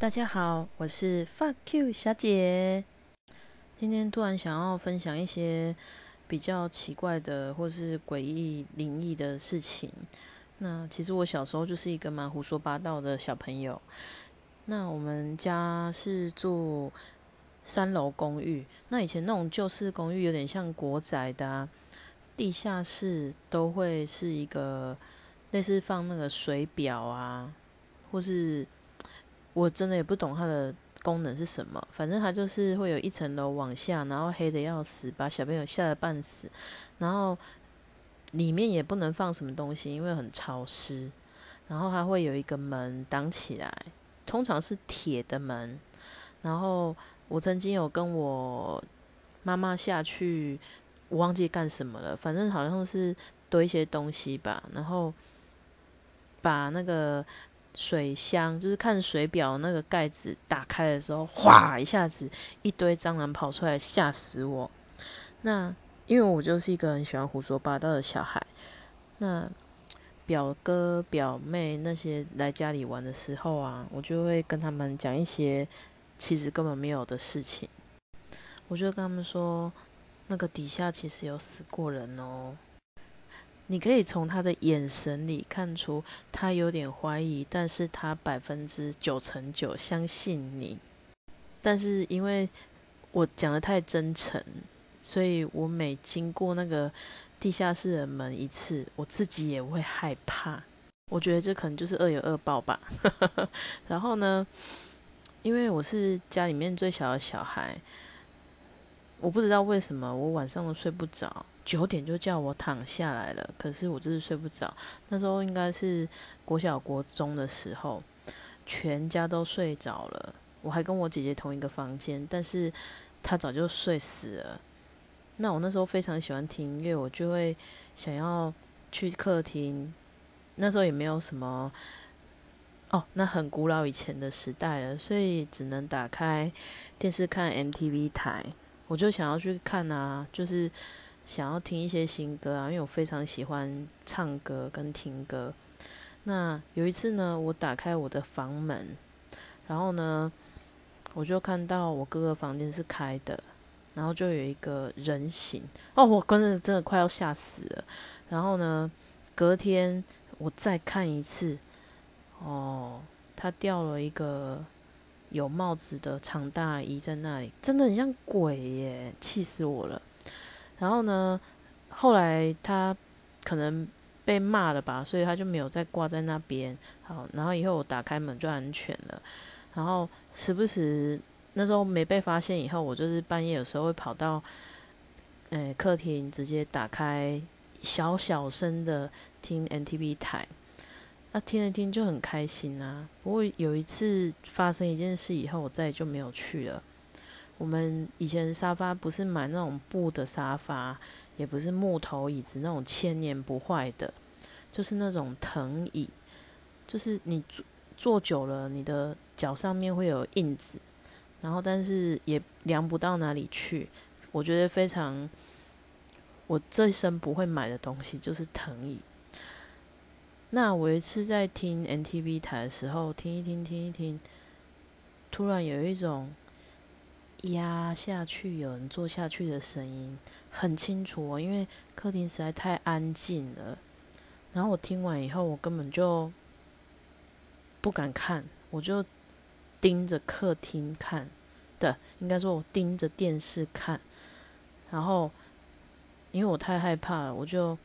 大家好，我是 Fuck You 小姐。今天突然想要分享一些比较奇怪的或是诡异灵异的事情。那其实我小时候就是一个蛮胡说八道的小朋友。那我们家是住三楼公寓，那以前那种旧式公寓有点像国宅的啊，地下室都会是一个类似放那个水表啊，或是我真的也不懂它的功能是什么，反正它就是会有一层楼往下，然后黑的要死，把小朋友吓得半死，然后里面也不能放什么东西，因为很潮湿，然后它会有一个门挡起来。通常是铁的门，然后我曾经有跟我妈妈下去，我忘记干什么了，反正好像是堆一些东西吧，然后把那个水箱，就是看水表那个盖子打开的时候，哗一下子一堆蟑螂跑出来，吓死我。那因为我就是一个很喜欢胡说八道的小孩，那。表哥表妹那些来家里玩的时候啊，我就会跟他们讲一些其实根本没有的事情。我就跟他们说，那个底下其实有死过人哦。你可以从他的眼神里看出他有点怀疑，但是他百分之九成九相信你。但是因为我讲的太真诚，所以我每经过那个。地下室的门一次，我自己也会害怕。我觉得这可能就是恶有恶报吧。然后呢，因为我是家里面最小的小孩，我不知道为什么我晚上都睡不着，九点就叫我躺下来了，可是我就是睡不着。那时候应该是国小国中的时候，全家都睡着了，我还跟我姐姐同一个房间，但是她早就睡死了。那我那时候非常喜欢听音乐，我就会想要去客厅。那时候也没有什么哦，那很古老以前的时代了，所以只能打开电视看 MTV 台。我就想要去看啊，就是想要听一些新歌啊，因为我非常喜欢唱歌跟听歌。那有一次呢，我打开我的房门，然后呢，我就看到我哥哥房间是开的。然后就有一个人形哦，我真的真的快要吓死了。然后呢，隔天我再看一次，哦，他掉了一个有帽子的长大衣在那里，真的很像鬼耶，气死我了。然后呢，后来他可能被骂了吧，所以他就没有再挂在那边。好，然后以后我打开门就安全了。然后时不时。那时候没被发现以后，我就是半夜有时候会跑到，诶客厅直接打开小小声的听 NTV 台，那听一听就很开心啊。不过有一次发生一件事以后，我再也就没有去了。我们以前沙发不是买那种布的沙发，也不是木头椅子那种千年不坏的，就是那种藤椅，就是你坐坐久了，你的脚上面会有印子。然后，但是也量不到哪里去。我觉得非常，我这一生不会买的东西就是藤椅。那我一次在听 NTV 台的时候，听一听，听一听，突然有一种压下去、有人坐下去的声音，很清楚哦。因为客厅实在太安静了。然后我听完以后，我根本就不敢看，我就。盯着客厅看的，应该说我盯着电视看，然后因为我太害怕了，我就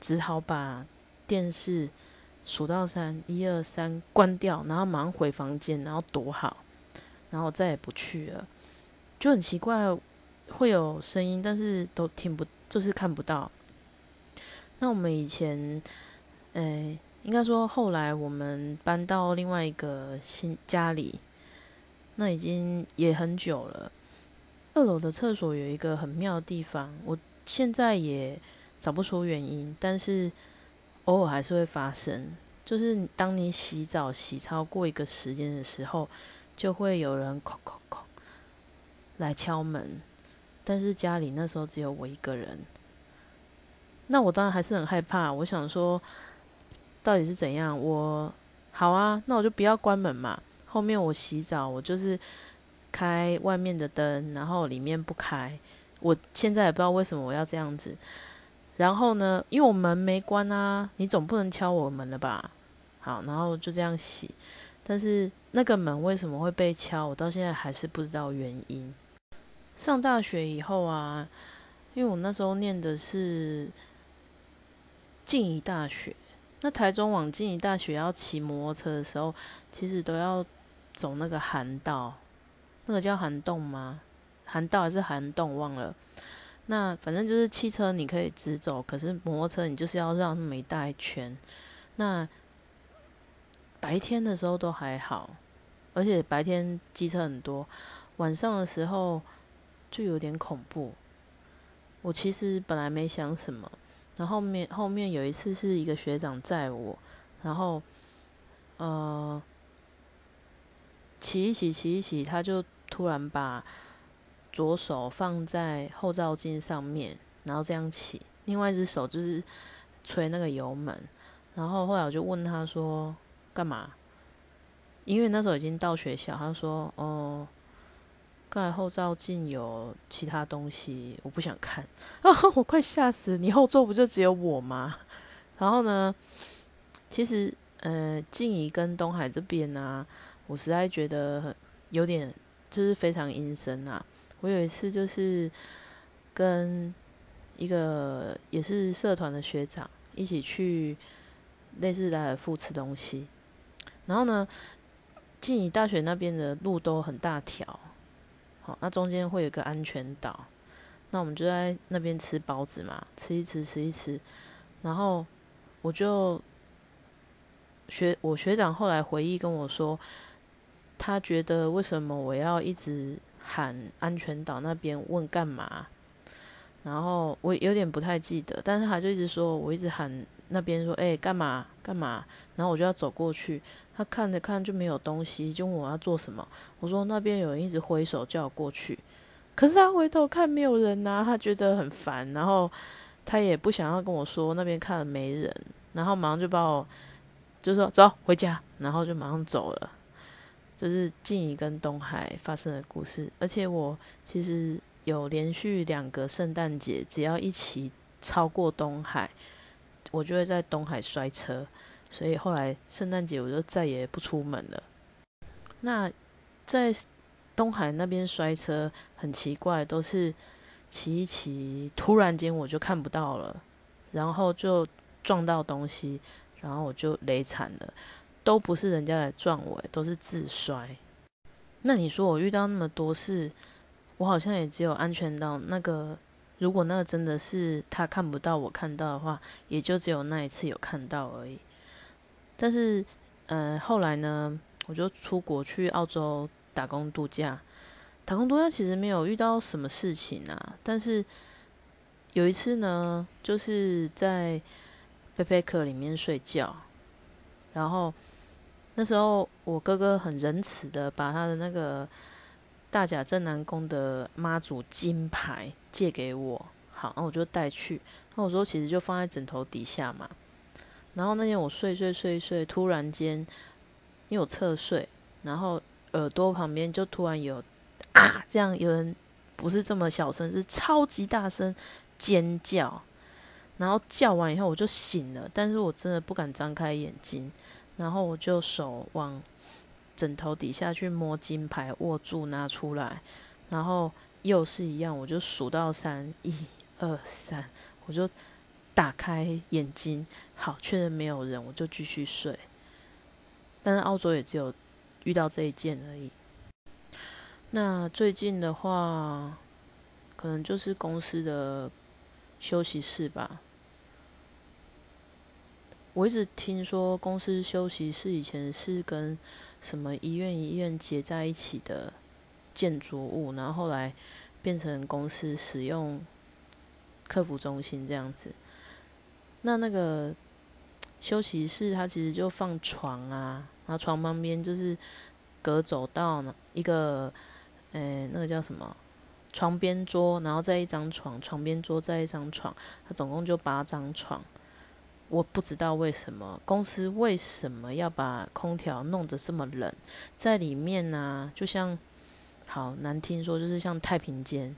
只好把电视数到三，一二三，关掉，然后马上回房间，然后躲好，然后再也不去了。就很奇怪，会有声音，但是都听不，就是看不到。那我们以前，诶。应该说，后来我们搬到另外一个新家里，那已经也很久了。二楼的厕所有一个很妙的地方，我现在也找不出原因，但是偶尔还是会发生。就是当你洗澡洗超过一个时间的时候，就会有人叩叩叩来敲门。但是家里那时候只有我一个人，那我当然还是很害怕。我想说。到底是怎样？我好啊，那我就不要关门嘛。后面我洗澡，我就是开外面的灯，然后里面不开。我现在也不知道为什么我要这样子。然后呢，因为我门没关啊，你总不能敲我门了吧？好，然后就这样洗。但是那个门为什么会被敲，我到现在还是不知道原因。上大学以后啊，因为我那时候念的是静宜大学，那台中往静宜大学要骑摩托车的时候，其实都要走那个涵道，那个叫涵洞吗？涵道还是涵洞忘了。那反正就是汽车你可以直走，可是摩托车你就是要绕那么一大圈。那白天的时候都还好，而且白天机车很多，晚上的时候就有点恐怖。我其实本来没想什么，然后面后面有一次是一个学长载我，然后呃骑一骑骑一骑，他就突然把左手放在后照镜上面，然后这样骑，另外一只手就是吹那个油门，然后后来我就问他说。干嘛？因为那时候已经到学校，他说：“哦，刚才后照镜有其他东西，我不想看。”啊，我快吓死！你后座不就只有我吗？然后呢，其实呃，静怡跟东海这边呢，我实在觉得有点就是非常阴森啊。我有一次就是跟一个也是社团的学长一起去类似来尔富吃东西。然后呢，静宜大学那边的路都很大条，好，那中间会有个安全岛，那我们就在那边吃包子嘛，吃一吃，吃一吃，然后我就学我学长后来回忆跟我说，他觉得为什么我要一直喊安全岛那边问干嘛，然后我有点不太记得，但是他就一直说我一直喊那边说，哎，干嘛干嘛，然后我就要走过去。他看着看就没有东西，就问我要做什么。我说那边有人一直挥手叫我过去，可是他回头看没有人呐，他觉得很烦，然后他也不想要跟我说那边看了没人，然后马上就把我就说走回家，然后就马上走了。就是静怡跟东海发生的故事，而且我其实有连续两个圣诞节，只要一起超过东海，我就会在东海摔车。所以后来圣诞节我就再也不出门了。那在东海那边摔车很奇怪，都是骑一骑，突然间我就看不到了，然后就撞到东西，然后我就累惨了。都不是人家来撞我，都是自摔。那你说我遇到那么多事，我好像也只有安全到那个，如果那真的是他看不到我看到的话，也就只有那一次有看到而已。但是，呃，后来呢，我就出国去澳洲打工度假。打工度假其实没有遇到什么事情啊，但是有一次呢，就是在背背客里面睡觉，然后那时候我哥哥很仁慈的把他的那个大甲镇南宫的妈祖金牌借给我，好，那我就带去。那我说其实就放在枕头底下嘛。然后那天我睡睡睡睡，突然间因为我侧睡，然后耳朵旁边就突然有啊，这样有人不是这么小声，是超级大声尖叫，然后叫完以后我就醒了，但是我真的不敢张开眼睛，然后我就手往枕头底下去摸金牌，握住拿出来，然后又是一样，我就数到三，一二三，我就。打开眼睛，好，确认没有人，我就继续睡。但是澳洲也只有遇到这一件而已。那最近的话，可能就是公司的休息室吧。我一直听说公司休息室以前是跟什么医院医院结在一起的建筑物，然后后来变成公司使用客服中心这样子。那那个休息室，它其实就放床啊，然后床旁边就是隔走道呢，一个，诶，那个叫什么？床边桌，然后再一张床，床边桌再一张床，它总共就八张床。我不知道为什么公司为什么要把空调弄得这么冷，在里面呢，就像好难听说，就是像太平间，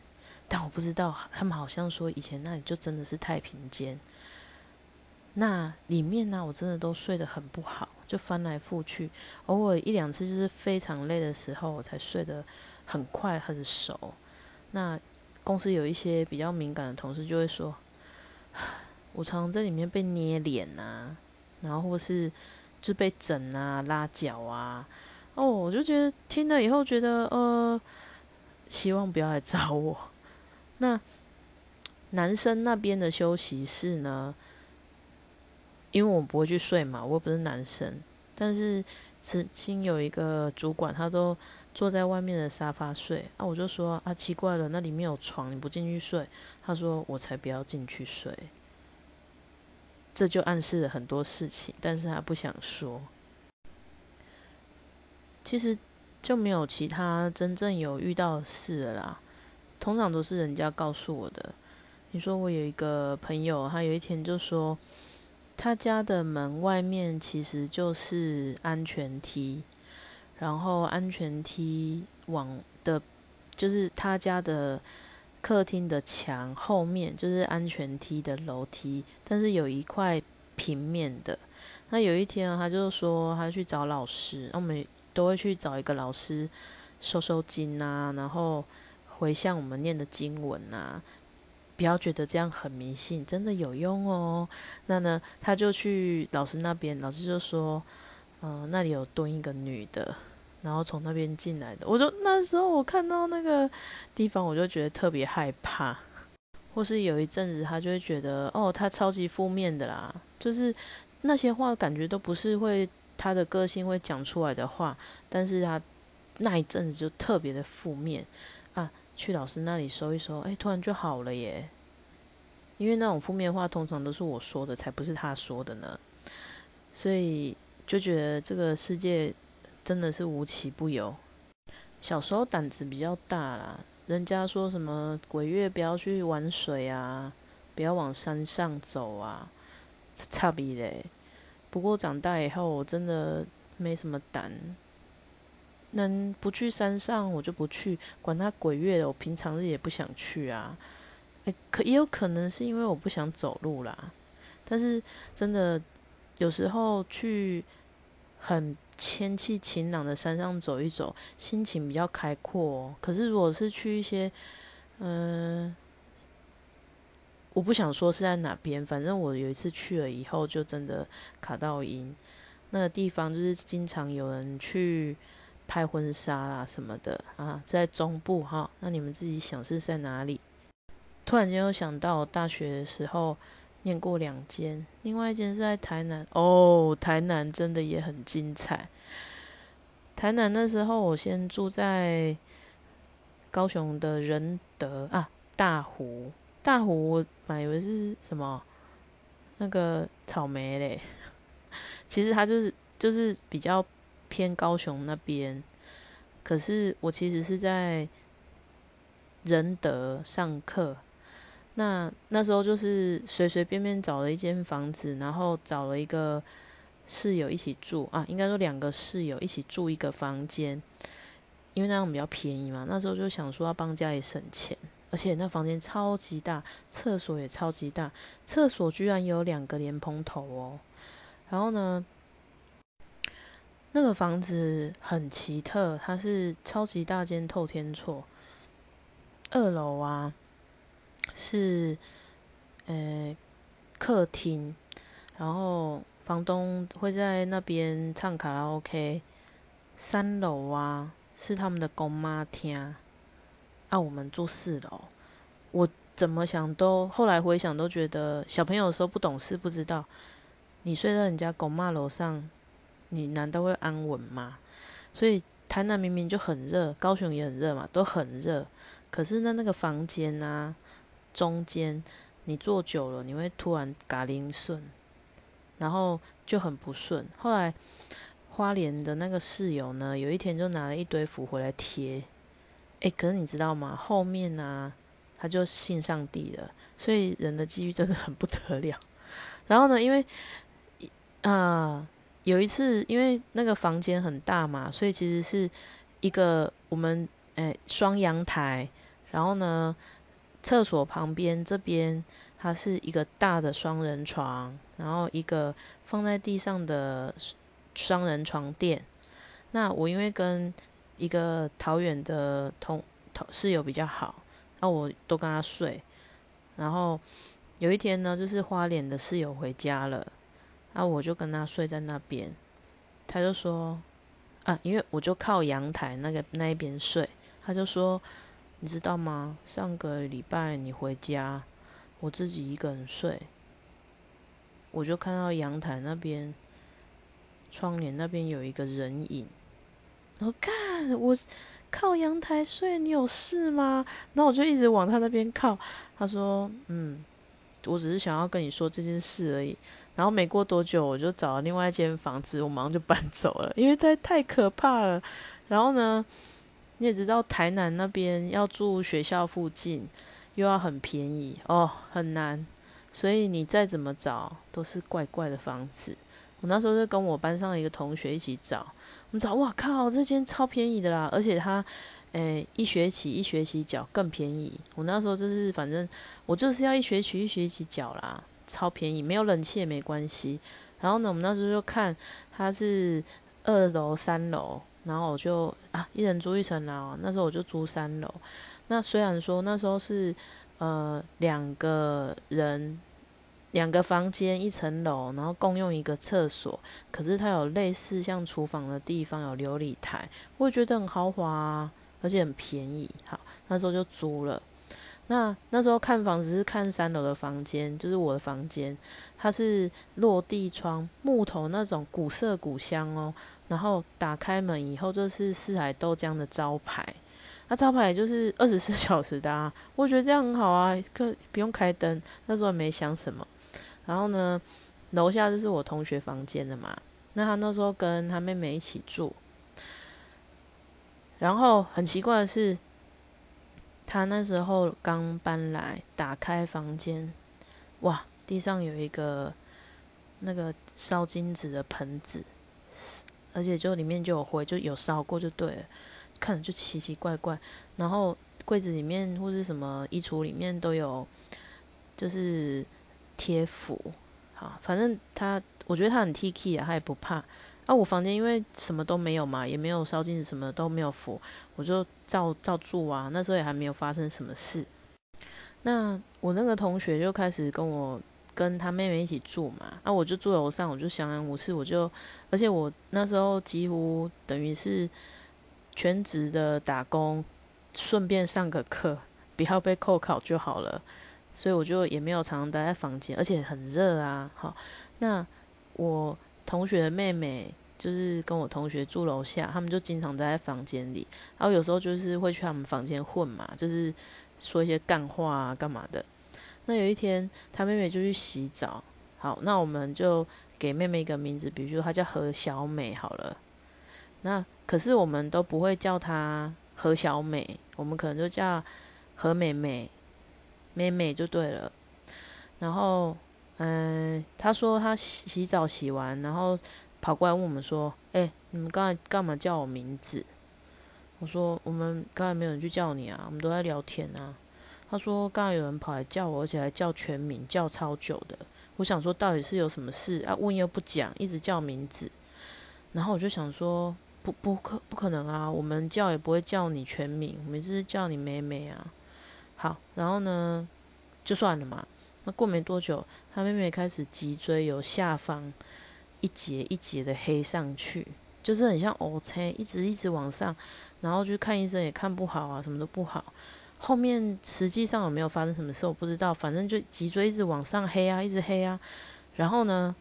但我不知道他们好像说以前那里就真的是太平间。那里面呢，我真的都睡得很不好，就翻来覆去，偶尔一两次就是非常累的时候，我才睡得很快很熟。那公司有一些比较敏感的同事就会说。我常常在里面被捏脸啊，然后或是就被整啊、拉脚啊，哦，我就觉得听了以后觉得呃，希望不要来找我。那男生那边的休息室呢？因为我不会去睡嘛，我又不是男生。但是曾经有一个主管，他都坐在外面的沙发睡啊，我就说啊，奇怪了，那里面有床，你不进去睡？他说我才不要进去睡。这就暗示了很多事情，但是他不想说。其实就没有其他真正有遇到事了啦，通常都是人家告诉我的。你说我有一个朋友，他有一天就说，他家的门外面其实就是安全梯，然后安全梯往的，就是他家的。客厅的墙后面就是安全梯的楼梯，但是有一块平面的。那有一天他就说他去找老师，那我们都会去找一个老师收收经啊，然后回向我们念的经文啊。不要觉得这样很迷信，真的有用哦。那呢，他就去老师那边，老师就说，嗯，那里有蹲一个女的。然后从那边进来的，我就那时候我看到那个地方，我就觉得特别害怕。或是有一阵子，他就会觉得，哦，他超级负面的啦，就是那些话感觉都不是会他的个性会讲出来的话，但是他那一阵子就特别的负面啊。去老师那里收一收，哎，突然就好了耶。因为那种负面话通常都是我说的，才不是他说的呢。所以就觉得这个世界。真的是无奇不有。小时候胆子比较大啦，人家说什么鬼月不要去玩水啊，不要往山上走啊，差别嘞。不过长大以后，我真的没什么胆，能不去山上我就不去，管他鬼月的，我平常日也不想去啊。可也有可能是因为我不想走路啦。但是真的有时候去很。天气晴朗的山上走一走，心情比较开阔。可是如果是去一些，嗯，我不想说是在哪边，反正我有一次去了以后，就真的卡到音。那个地方就是经常有人去拍婚纱啦什么的啊，在中部哈。那你们自己想是在哪里？突然间又想到大学的时候。念过两间，另外一间是在台南哦。台南真的也很精彩。台南那时候我先住在高雄的仁德啊，大湖。大湖我本以为是什么那个草莓嘞，其实它就是就是比较偏高雄那边。可是我其实是在仁德上课。那那时候就是随随便便找了一间房子，然后找了一个室友一起住啊，应该说两个室友一起住一个房间，因为那样比较便宜嘛。那时候就想说要帮家里省钱，而且那房间超级大，厕所也超级大，厕所居然有两个莲蓬头哦。然后呢，那个房子很奇特，它是超级大间透天厝，二楼啊。是，呃，客厅，然后房东会在那边唱卡拉 OK。三楼啊，是他们的公妈厅，啊，我们住四楼。我怎么想都，后来回想都觉得，小朋友的时候不懂事，不知道，你睡在人家公妈楼上，你难道会安稳吗？所以台南明明就很热，高雄也很热嘛，都很热，可是呢，那个房间啊。中间你坐久了，你会突然嘎铃顺，然后就很不顺。后来花莲的那个室友呢，有一天就拿了一堆符回来贴，诶，可是你知道吗？后面呢，他就信上帝了，所以人的机遇真的很不得了。然后呢，因为啊有一次，因为那个房间很大嘛，所以其实是一个我们诶双阳台，然后呢，厕所旁边这边它是一个大的双人床，然后一个放在地上的双人床垫。那我因为跟一个桃园的同同室友比较好，那我都跟他睡。然后有一天呢，就是花莲的室友回家了，啊，我就跟他睡在那边。他就说，啊，因为我就靠阳台那个那一边睡，他就说，你知道吗？上个礼拜你回家，我自己一个人睡，我就看到阳台那边窗帘那边有一个人影。我看我靠阳台睡，你有事吗？然后我就一直往他那边靠。他说：“嗯，我只是想要跟你说这件事而已。”然后没过多久，我就找了另外一间房子，我马上就搬走了，因为太太可怕了。然后呢，你也知道台南那边要住学校附近，又要很便宜哦，很难。所以你再怎么找，都是怪怪的房子。我那时候就跟我班上一个同学一起找，我们找，哇靠，这间超便宜的啦，而且他。诶，一学期一学期缴更便宜。我那时候就是，反正我就是要一学期一学期缴啦，超便宜，没有冷气也没关系。然后呢，我们那时候就看它是二楼、三楼，然后我就啊，一人租一层楼。那时候我就租三楼。那虽然说那时候是呃两个人两个房间一层楼，然后共用一个厕所，可是它有类似像厨房的地方，有琉璃台，我也觉得很豪华。啊。而且很便宜，好，那时候就租了。那那时候看房子是看三楼的房间，就是我的房间，它是落地窗，木头那种古色古香哦。然后打开门以后就是四海豆浆的招牌，那招牌就是二十四 小时的啊。我觉得这样很好啊，可不用开灯。那时候没想什么。然后呢，楼下就是我同学房间的嘛。那他那时候跟他妹妹一起住。然后很奇怪的是，他那时候刚搬来，打开房间，哇，地上有一个那个烧金子的盆子，而且就里面就有灰，就有烧过就对了，看着就奇奇怪怪。然后柜子里面或是什么衣橱里面都有，就是贴符，好，反正他，我觉得他很 T K 啊，他也不怕。啊，我房间因为什么都没有嘛，也没有烧金，什么都没有佛，我就照照住啊。那时候也还没有发生什么事。那我那个同学就开始跟我跟他妹妹一起住嘛，啊，我就住楼上，我就相安无事，我就，而且我那时候几乎等于是全职的打工，顺便上个课，不要被扣考就好了。所以我就也没有常常待在房间，而且很热啊。好，那我。同学的妹妹就是跟我同学住楼下，他们就经常待在房间里，然后有时候就是会去他们房间混嘛，就是说一些干话啊，干嘛的。那有一天，他妹妹就去洗澡，好，那我们就给妹妹一个名字，比如说她叫何小美好了。那可是我们都不会叫她何小美，我们可能就叫何美美，妹妹就对了。然后。嗯，他说他洗洗澡洗完，然后跑过来问我们说：“哎，你们刚才干嘛叫我名字？”我说：“我们刚才没有人去叫你啊，我们都在聊天啊。”他说：“刚才有人跑来叫我，而且还叫全名，叫超久的。”我想说到底是有什么事啊？问又不讲，一直叫名字。然后我就想说：“不不可不可能啊！我们叫也不会叫你全名，我们只是叫你妹妹啊。”好，然后呢，就算了嘛。那过没多久，他妹妹开始脊椎有下方一节一节的黑上去，就是很像 O C，一直一直往上，然后去看医生也看不好啊，什么都不好。后面实际上有没有发生什么事我不知道，反正就脊椎一直往上黑啊，一直黑啊。然后呢，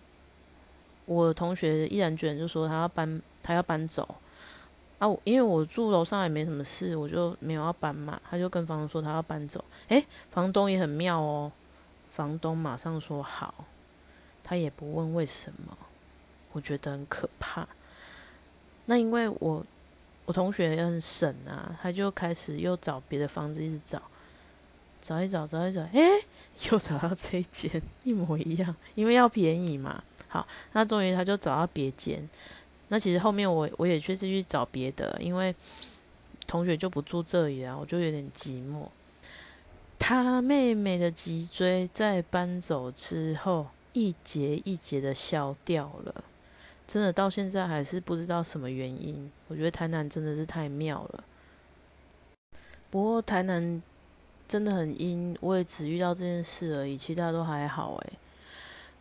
我同学毅然决然就说他要搬，他要搬走啊。因为我住楼上也没什么事，我就没有要搬嘛。他就跟房东说他要搬走。诶，房东也很妙哦。房东马上说好，他也不问为什么，我觉得很可怕。那因为我我同学也很省啊，他就开始又找别的房子，一直找，找一找，找一找，诶，又找到这一间，一模一样，因为要便宜嘛。好，那终于他就找到别间。那其实后面我我也确实去找别的，因为同学就不住这里啊，我就有点寂寞。他妹妹的脊椎在搬走之后，一节一节的消掉了，真的到现在还是不知道什么原因。我觉得台南真的是太妙了。不过台南真的很阴，我也只遇到这件事而已，其他都还好诶。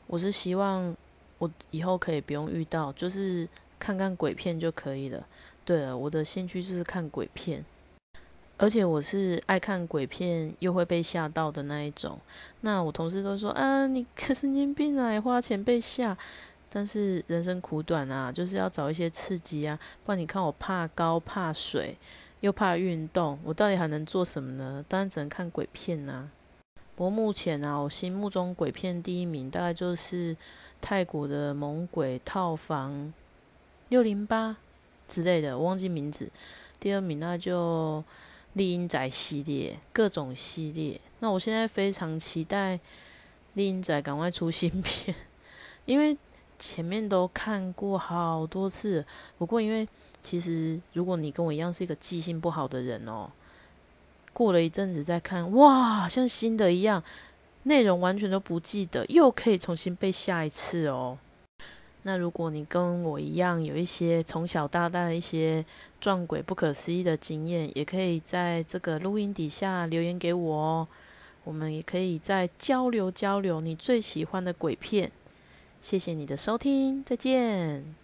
我是希望我以后可以不用遇到，就是看看鬼片就可以了。对了，我的兴趣就是看鬼片。而且我是爱看鬼片又会被吓到的那一种。那我同事都说：“啊，你神经病啊，花钱被吓。”但是人生苦短啊，就是要找一些刺激啊。不然你看我怕高、怕水，又怕运动，我到底还能做什么呢？当然只能看鬼片啊。不过目前啊，我心目中鬼片第一名大概就是泰国的《猛鬼套房六零八》之类的，我忘记名字。第二名那就。丽英仔系列，各种系列。那我现在非常期待丽英仔赶快出新片，因为前面都看过好多次。不过，因为其实如果你跟我一样是一个记性不好的人哦，过了一阵子再看，哇，像新的一样，内容完全都不记得，又可以重新被下一次哦。那如果你跟我一样有一些从小到大的一些撞鬼不可思议的经验，也可以在这个录音底下留言给我哦。我们也可以再交流交流你最喜欢的鬼片。谢谢你的收听，再见。